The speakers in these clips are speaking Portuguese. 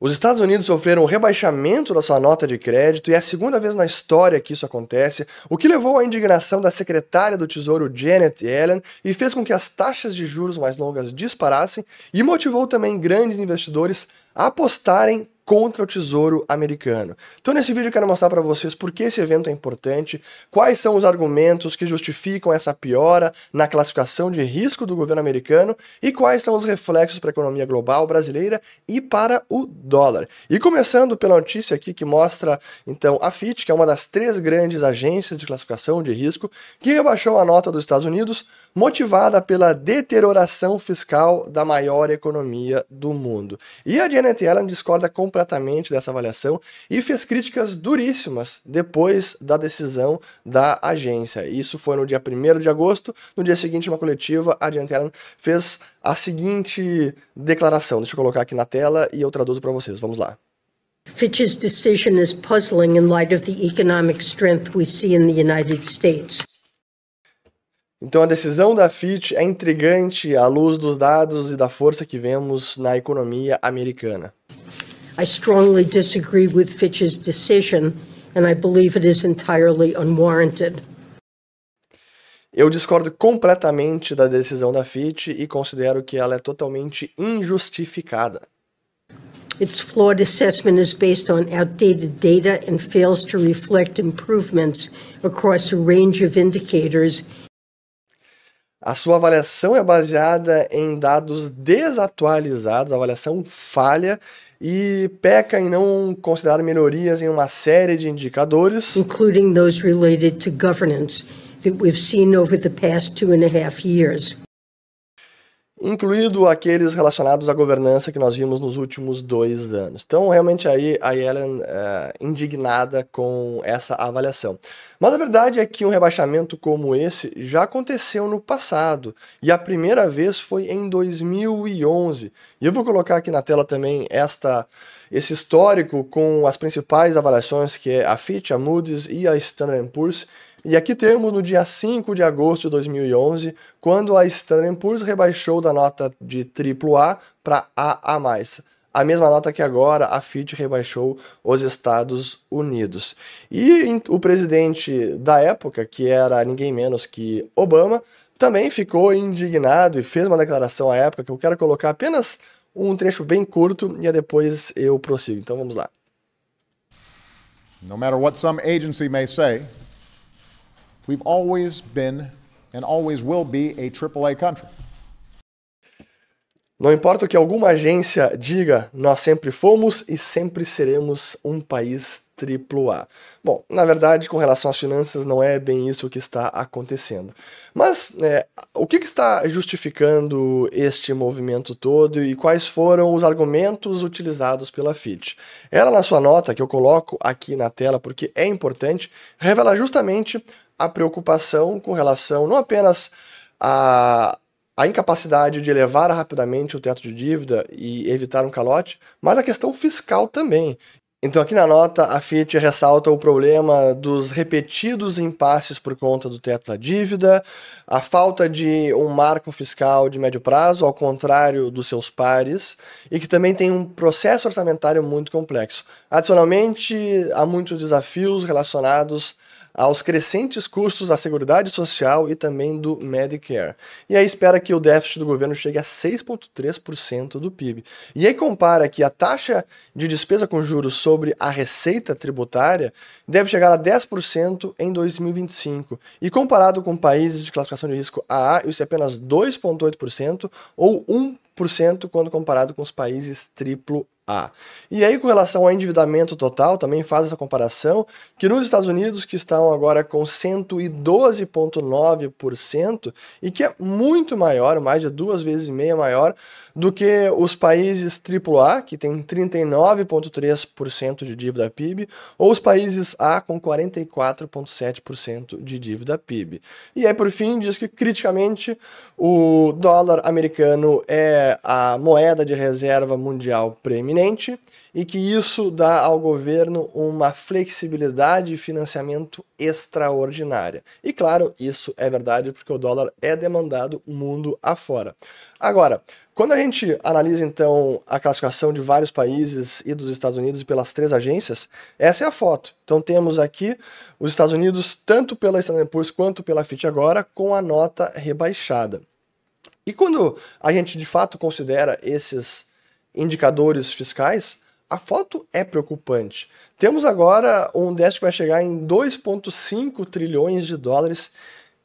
Os Estados Unidos sofreram um rebaixamento da sua nota de crédito e é a segunda vez na história que isso acontece, o que levou à indignação da secretária do Tesouro Janet Yellen e fez com que as taxas de juros mais longas disparassem e motivou também grandes investidores a apostarem contra o Tesouro Americano. Então nesse vídeo eu quero mostrar para vocês por que esse evento é importante, quais são os argumentos que justificam essa piora na classificação de risco do governo americano e quais são os reflexos para a economia global brasileira e para o dólar. E começando pela notícia aqui que mostra então a Fitch, que é uma das três grandes agências de classificação de risco, que rebaixou a nota dos Estados Unidos motivada pela deterioração fiscal da maior economia do mundo. E a Janet Yellen discorda completamente dessa avaliação e fez críticas duríssimas depois da decisão da agência. Isso foi no dia 1 de agosto. No dia seguinte, uma coletiva, a Janet Yellen fez a seguinte declaração. Deixa eu colocar aqui na tela e eu traduzo para vocês. Vamos lá. Fitch's decision is puzzling in light of the economic strength we see in the United States. Então a decisão da Fitch é intrigante à luz dos dados e da força que vemos na economia americana. I strongly disagree with Fitch's decision, and I believe it is entirely unwarranted. Eu discordo completamente da decisão da Fitch e considero que ela é totalmente injustificada. Its flawed assessment is based on outdated data and fails to reflect improvements across a range of indicators. A sua avaliação é baseada em dados desatualizados, a avaliação falha e peca em não considerar melhorias em uma série de indicadores, including those related to governance that we've seen over the past two and a half years incluído aqueles relacionados à governança que nós vimos nos últimos dois anos. Então, realmente aí a Yellen é indignada com essa avaliação. Mas a verdade é que um rebaixamento como esse já aconteceu no passado e a primeira vez foi em 2011. E eu vou colocar aqui na tela também esta esse histórico com as principais avaliações que é a Fitch, a Moody's e a Standard Poor's e aqui temos no dia 5 de agosto de 2011, quando a Standard Poor's rebaixou da nota de AAA para AA+. A mesma nota que agora a Fitch rebaixou os Estados Unidos. E o presidente da época, que era ninguém menos que Obama, também ficou indignado e fez uma declaração à época que eu quero colocar apenas um trecho bem curto e depois eu prossigo. Então vamos lá. No matter what some agency may say, We've always been and always will be a AAA country. Não importa o que alguma agência diga, nós sempre fomos e sempre seremos um país AAA. Bom, na verdade, com relação às finanças, não é bem isso que está acontecendo. Mas é, o que, que está justificando este movimento todo e quais foram os argumentos utilizados pela Fitch? Ela, na sua nota, que eu coloco aqui na tela porque é importante, revela justamente a preocupação com relação não apenas a a incapacidade de elevar rapidamente o teto de dívida e evitar um calote, mas a questão fiscal também. Então, aqui na nota, a Fitch ressalta o problema dos repetidos impasses por conta do teto da dívida, a falta de um marco fiscal de médio prazo, ao contrário dos seus pares, e que também tem um processo orçamentário muito complexo. Adicionalmente, há muitos desafios relacionados aos crescentes custos da Seguridade Social e também do Medicare. E aí espera que o déficit do governo chegue a 6,3% do PIB. E aí compara que a taxa de despesa com juros sobre a receita tributária deve chegar a 10% em 2025. E comparado com países de classificação de risco AA, isso é apenas 2,8% ou 1% quando comparado com os países triplo a. E aí, com relação ao endividamento total, também faz essa comparação, que nos Estados Unidos, que estão agora com 112,9%, e que é muito maior, mais de duas vezes e meia maior, do que os países AAA, que tem 39,3% de dívida PIB, ou os países A com 44,7% de dívida PIB. E aí, por fim, diz que criticamente o dólar americano é a moeda de reserva mundial preeminente e que isso dá ao governo uma flexibilidade de financiamento extraordinária. E claro, isso é verdade porque o dólar é demandado mundo afora. Agora, Quando a gente analisa então a classificação de vários países e dos Estados Unidos pelas três agências, essa é a foto. Então temos aqui os Estados Unidos tanto pela Standard Poor's quanto pela Fitch agora com a nota rebaixada. E quando a gente de fato considera esses indicadores fiscais, a foto é preocupante. Temos agora um déficit que vai chegar em 2,5 trilhões de dólares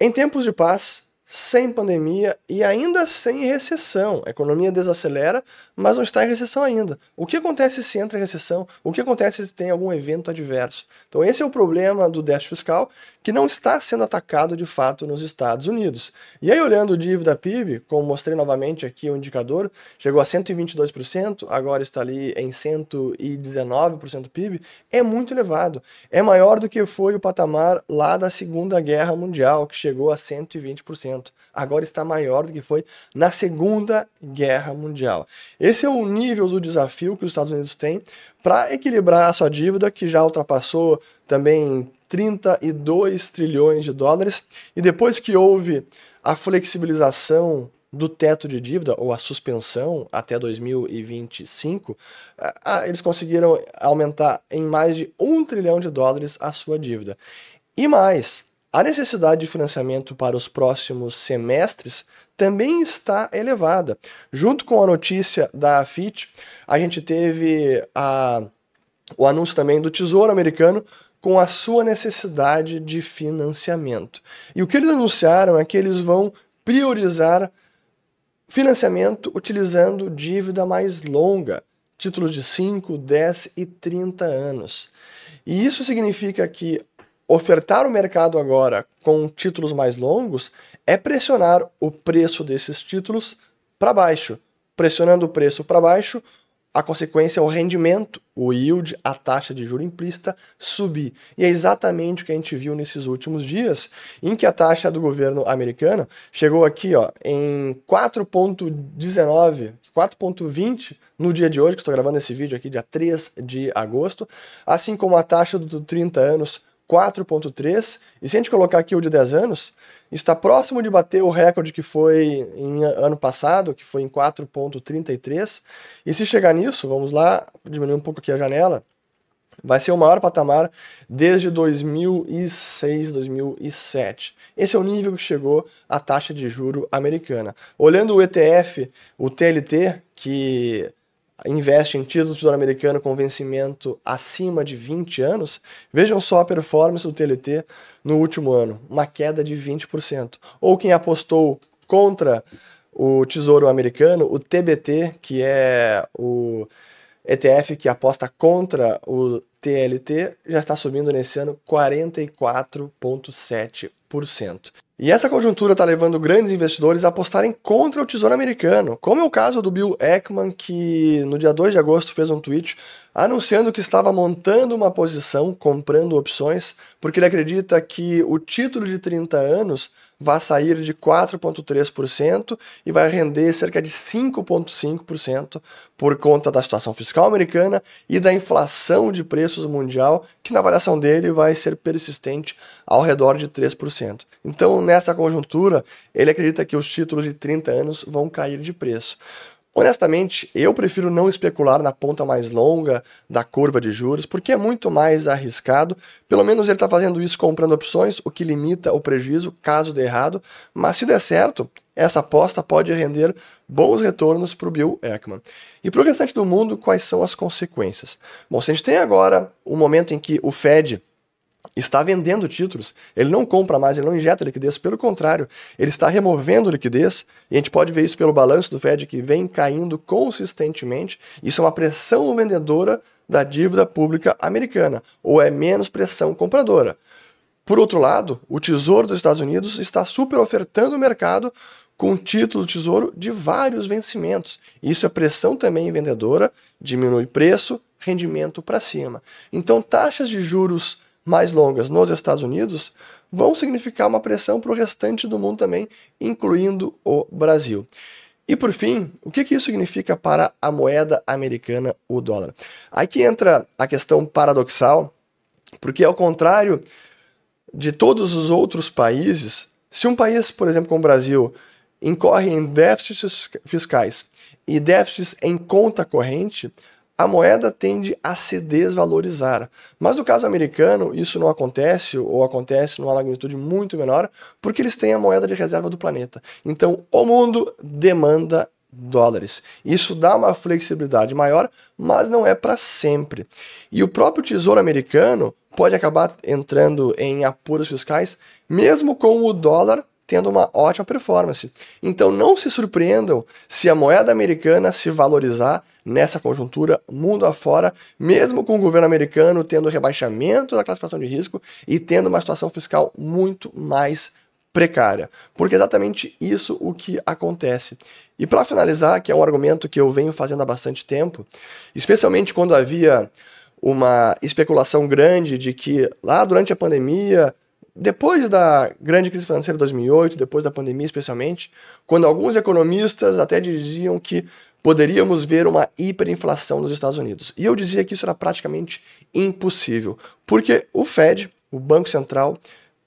em tempos de paz sem pandemia e ainda sem recessão. A economia desacelera, mas não está em recessão ainda. O que acontece se entra em recessão? O que acontece se tem algum evento adverso? Então, esse é o problema do déficit fiscal que não está sendo atacado de fato nos Estados Unidos. E aí, olhando o dívida PIB, como mostrei novamente aqui o indicador, chegou a 122%, agora está ali em 119% PIB, é muito elevado. É maior do que foi o patamar lá da Segunda Guerra Mundial, que chegou a 120%. Agora está maior do que foi na Segunda Guerra Mundial. Esse é o nível do desafio que os Estados Unidos têm para equilibrar a sua dívida, que já ultrapassou também 32 trilhões de dólares, e depois que houve a flexibilização do teto de dívida, ou a suspensão até 2025, eles conseguiram aumentar em mais de um trilhão de dólares a sua dívida. E mais, a necessidade de financiamento para os próximos semestres também está elevada. Junto com a notícia da Fitch, a gente teve a, o anúncio também do Tesouro Americano com a sua necessidade de financiamento. E o que eles anunciaram é que eles vão priorizar financiamento utilizando dívida mais longa, títulos de 5, 10 e 30 anos. E isso significa que ofertar o mercado agora com títulos mais longos é pressionar o preço desses títulos para baixo. Pressionando o preço para baixo, a consequência é o rendimento, o yield, a taxa de juro implícita subir. E é exatamente o que a gente viu nesses últimos dias, em que a taxa do governo americano chegou aqui ó, em 4,19, 4,20 no dia de hoje, que estou gravando esse vídeo aqui, dia 3 de agosto, assim como a taxa do 30 anos 4,3, e se a gente colocar aqui o de 10 anos, está próximo de bater o recorde que foi em ano passado, que foi em 4,33. E se chegar nisso, vamos lá, diminuir um pouco aqui a janela, vai ser o maior patamar desde 2006, 2007. Esse é o nível que chegou a taxa de juro americana. Olhando o ETF, o TLT, que investe em do Tesouro Americano com vencimento acima de 20 anos, vejam só a performance do TLT no último ano, uma queda de 20%. Ou quem apostou contra o Tesouro Americano, o TBT, que é o ETF que aposta contra o TLT, já está subindo nesse ano 44,7%. E essa conjuntura está levando grandes investidores a apostarem contra o Tesouro Americano, como é o caso do Bill Ackman, que no dia 2 de agosto fez um tweet anunciando que estava montando uma posição, comprando opções, porque ele acredita que o título de 30 anos vai sair de 4,3% e vai render cerca de 5,5% por conta da situação fiscal americana e da inflação de preços mundial, que na avaliação dele vai ser persistente ao redor de 3%. Então, nessa conjuntura, ele acredita que os títulos de 30 anos vão cair de preço. Honestamente, eu prefiro não especular na ponta mais longa da curva de juros, porque é muito mais arriscado. Pelo menos ele está fazendo isso comprando opções, o que limita o prejuízo caso dê errado. Mas se der certo, essa aposta pode render bons retornos para o Bill Ackman. E para o restante do mundo, quais são as consequências? Bom, se a gente tem agora o um momento em que o Fed está vendendo títulos, ele não compra mais, ele não injeta liquidez, pelo contrário, ele está removendo liquidez, e a gente pode ver isso pelo balanço do Fed que vem caindo consistentemente. Isso é uma pressão vendedora da dívida pública americana, ou é menos pressão compradora. Por outro lado, o Tesouro dos Estados Unidos está super ofertando o mercado com título do Tesouro de vários vencimentos. Isso é pressão também vendedora, diminui preço, rendimento para cima. Então, taxas de juros mais longas nos Estados Unidos vão significar uma pressão para o restante do mundo também, incluindo o Brasil. E por fim, o que, que isso significa para a moeda americana, o dólar? Aqui entra a questão paradoxal, porque ao contrário de todos os outros países, se um país, por exemplo, como o Brasil, incorre em déficits fiscais e déficits em conta corrente, a moeda tende a se desvalorizar. Mas no caso americano, isso não acontece, ou acontece numa magnitude muito menor, porque eles têm a moeda de reserva do planeta. Então, o mundo demanda dólares. Isso dá uma flexibilidade maior, mas não é para sempre. E o próprio Tesouro Americano pode acabar entrando em apuros fiscais, mesmo com o dólar tendo uma ótima performance. Então não se surpreendam se a moeda americana se valorizar nessa conjuntura mundo afora, mesmo com o governo americano tendo rebaixamento da classificação de risco e tendo uma situação fiscal muito mais precária. Porque é exatamente isso o que acontece. E para finalizar, que é um argumento que eu venho fazendo há bastante tempo, especialmente quando havia uma especulação grande de que lá durante a pandemia depois da grande crise financeira de 2008, depois da pandemia especialmente, quando alguns economistas até diziam que poderíamos ver uma hiperinflação nos Estados Unidos. E eu dizia que isso era praticamente impossível, porque o Fed, o Banco Central,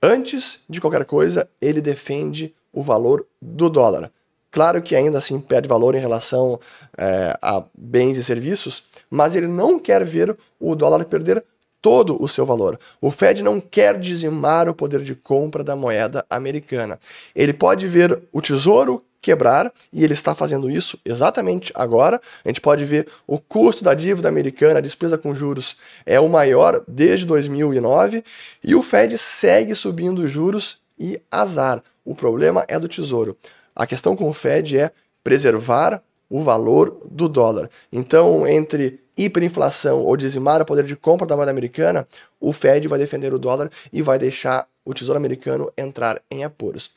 antes de qualquer coisa, ele defende o valor do dólar. Claro que ainda assim perde valor em relação é, a bens e serviços, mas ele não quer ver o dólar perder todo o seu valor. O Fed não quer dizimar o poder de compra da moeda americana. Ele pode ver o tesouro quebrar, e ele está fazendo isso exatamente agora. A gente pode ver o custo da dívida americana, a despesa com juros, é o maior desde 2009, e o Fed segue subindo juros e azar. O problema é do tesouro. A questão com o Fed é preservar o valor do dólar. Então, entre hiperinflação ou dizimar o poder de compra da moeda americana, o Fed vai defender o dólar e vai deixar o Tesouro Americano entrar em apuros.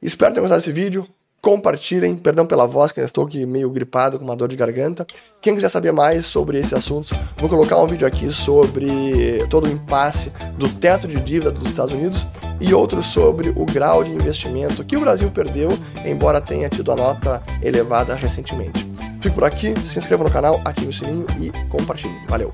Espero ter gostado desse vídeo. Compartilhem, perdão pela voz, que eu estou aqui meio gripado com uma dor de garganta. Quem quiser saber mais sobre esse assunto, vou colocar um vídeo aqui sobre todo o impasse do teto de dívida dos Estados Unidos e outro sobre o grau de investimento que o Brasil perdeu, embora tenha tido a nota elevada recentemente. Fico por aqui, se inscreva no canal, ative o sininho e compartilhe. Valeu!